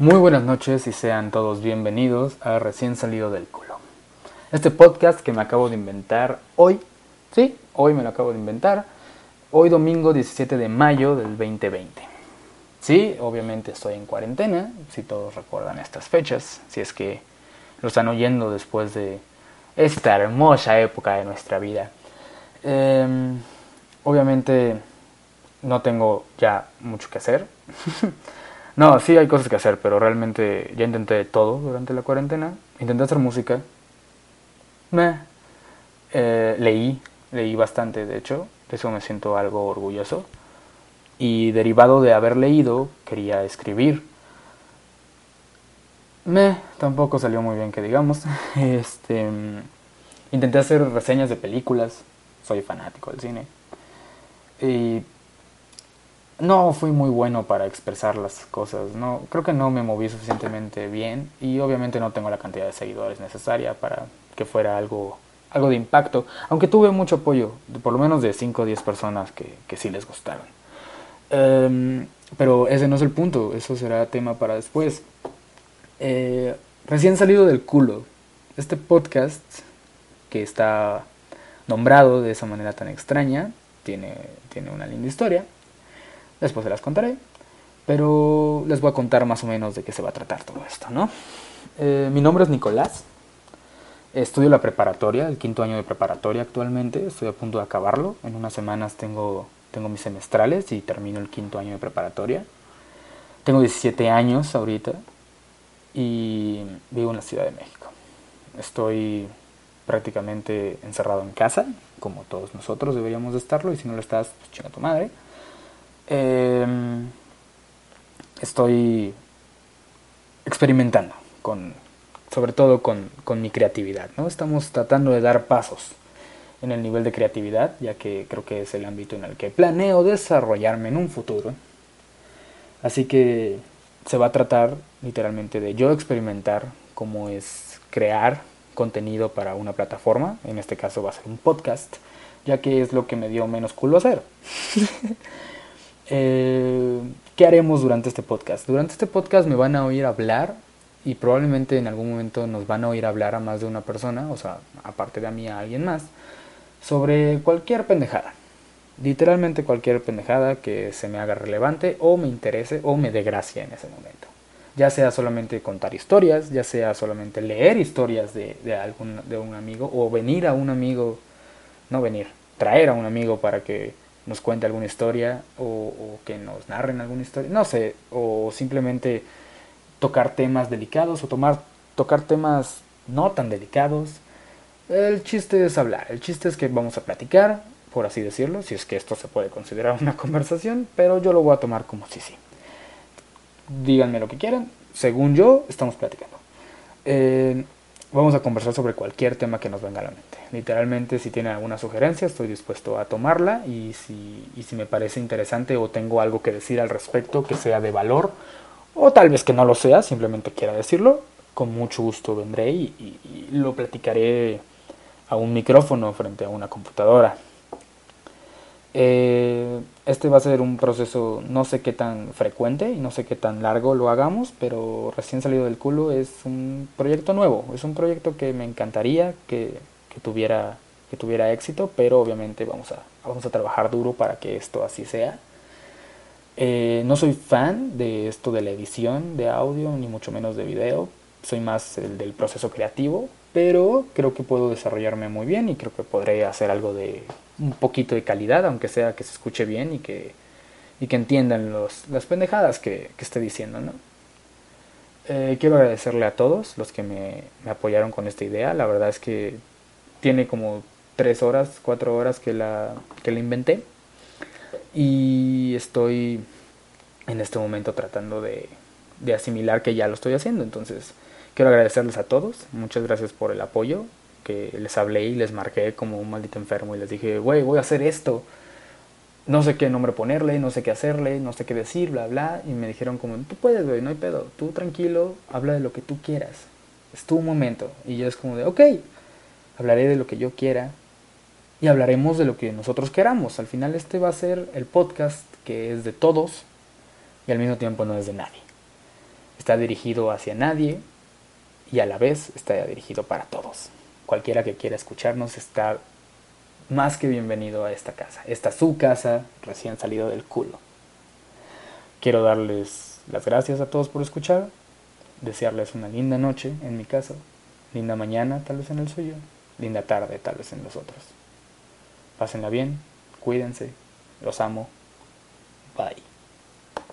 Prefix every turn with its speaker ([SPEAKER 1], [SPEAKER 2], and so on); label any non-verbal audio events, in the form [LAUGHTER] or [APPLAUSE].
[SPEAKER 1] Muy buenas noches y sean todos bienvenidos a Recién Salido del Culo. Este podcast que me acabo de inventar hoy, sí, hoy me lo acabo de inventar, hoy domingo 17 de mayo del 2020. Sí, obviamente estoy en cuarentena, si todos recuerdan estas fechas, si es que lo están oyendo después de esta hermosa época de nuestra vida. Em, obviamente no tengo ya mucho que hacer. [LAUGHS] No, sí hay cosas que hacer, pero realmente ya intenté todo durante la cuarentena. Intenté hacer música. Me eh, leí, leí bastante, de hecho. De eso me siento algo orgulloso. Y derivado de haber leído, quería escribir. Me tampoco salió muy bien que digamos. [LAUGHS] Este intenté hacer reseñas de películas. Soy fanático del cine. Y no fui muy bueno para expresar las cosas. No, creo que no me moví suficientemente bien y obviamente no tengo la cantidad de seguidores necesaria para que fuera algo, algo de impacto. Aunque tuve mucho apoyo, por lo menos de 5 o 10 personas que, que sí les gustaron. Em, pero ese no es el punto, eso será tema para después. Eh, recién salido del culo, este podcast que está nombrado de esa manera tan extraña, tiene, tiene una linda historia. Después se las contaré. Pero les voy a contar más o menos de qué se va a tratar todo esto, ¿no? Eh, mi nombre es Nicolás. Estudio la preparatoria, el quinto año de preparatoria actualmente. Estoy a punto de acabarlo. En unas semanas tengo, tengo mis semestrales y termino el quinto año de preparatoria. Tengo 17 años ahorita y vivo en la Ciudad de México. Estoy prácticamente encerrado en casa, como todos nosotros deberíamos de estarlo, y si no lo estás, pues chinga tu madre. Em, estoy experimentando, con, sobre todo con, con, mi creatividad. ¿no? Estamos tratando de dar pasos en el nivel de creatividad, ya que creo que es el ámbito en el que planeo desarrollarme en un futuro. Así que se va a tratar literalmente de yo experimentar cómo es crear contenido para una plataforma, en este caso va a ser un podcast, ya que es lo que me dio menos culo hacer. [LAUGHS] Eh, ¿qué haremos durante este podcast? Durante este podcast me van a oír hablar y probablemente en algún momento nos van a oír hablar a más de una persona, o sea, aparte de a mí a alguien más, sobre cualquier pendejada. Literalmente cualquier pendejada que se me haga relevante o me interese o me dé gracia en ese momento. Ya sea solamente contar historias, ya sea solamente leer historias de, algún, de un amigo o venir a un amigo, no venir, traer a un amigo para que nos cuente alguna historia o, que nos narren alguna historia, no sé, o simplemente tocar temas delicados o tomar, tocar temas no tan delicados. El chiste es hablar, el chiste es que vamos a platicar, por así decirlo, si es que esto se puede considerar una [LAUGHS] conversación, pero yo lo voy a tomar como si sí. Díganme lo que quieran, según yo, estamos platicando. Eh, vamos a conversar sobre cualquier tema que nos venga a la mente. Literalmente, si tienen alguna sugerencia, estoy dispuesto a tomarla y si, y si me parece interesante o tengo algo que decir al respecto que sea de valor, o tal vez que no lo sea, simplemente quiera decirlo, con mucho gusto vendré y, y lo platicaré a un micrófono frente a una computadora. Eh, este va a ser un proceso no sé qué tan frecuente y no sé qué tan largo lo hagamos, pero recién salido del culo es un proyecto nuevo, es un proyecto que me encantaría que, tuviera, que tuviera éxito, pero obviamente vamos a, vamos a trabajar duro para que esto así sea. Eh, no soy fan de esto de la edición de audio, ni mucho menos de video, soy más el del proceso creativo, pero creo que puedo desarrollarme muy bien y creo que podré hacer algo de un poquito de calidad, aunque sea que se escuche bien y que, y que entiendan los, las pendejadas que, que esté diciendo, ¿no? Eh, quiero agradecerle a todos los que me, me, apoyaron con esta idea. La verdad es que tiene como tres horas, cuatro horas que la, que la inventé. Y estoy en este momento tratando de, de asimilar que ya lo estoy haciendo. Entonces, quiero agradecerles a todos. Muchas gracias por el apoyo. Que les hablé y les marqué como un maldito enfermo y les dije, güey, voy a hacer esto. No sé qué nombre ponerle, no sé qué hacerle, no sé qué decir, bla, bla. Y me dijeron como, tú puedes, güey, no hay pedo. Tú tranquilo, habla de lo que tú quieras. Es tu momento. Y yo es como de, ok, hablaré de lo que yo quiera. Y hablaremos de lo que nosotros queramos. Al final este va a ser el podcast que es de todos y al mismo tiempo no es de nadie. Está dirigido hacia nadie y a la vez está dirigido para todos. Cualquiera que quiera escucharnos está más que bienvenido a esta casa. Esta es su casa, recién salido del culo. Quiero darles las gracias a todos por escuchar, desearles una linda noche en mi casa, linda mañana tal vez en el suyo, linda tarde tal vez en los otros. Pásenla bien, cuídense, los amo, bye.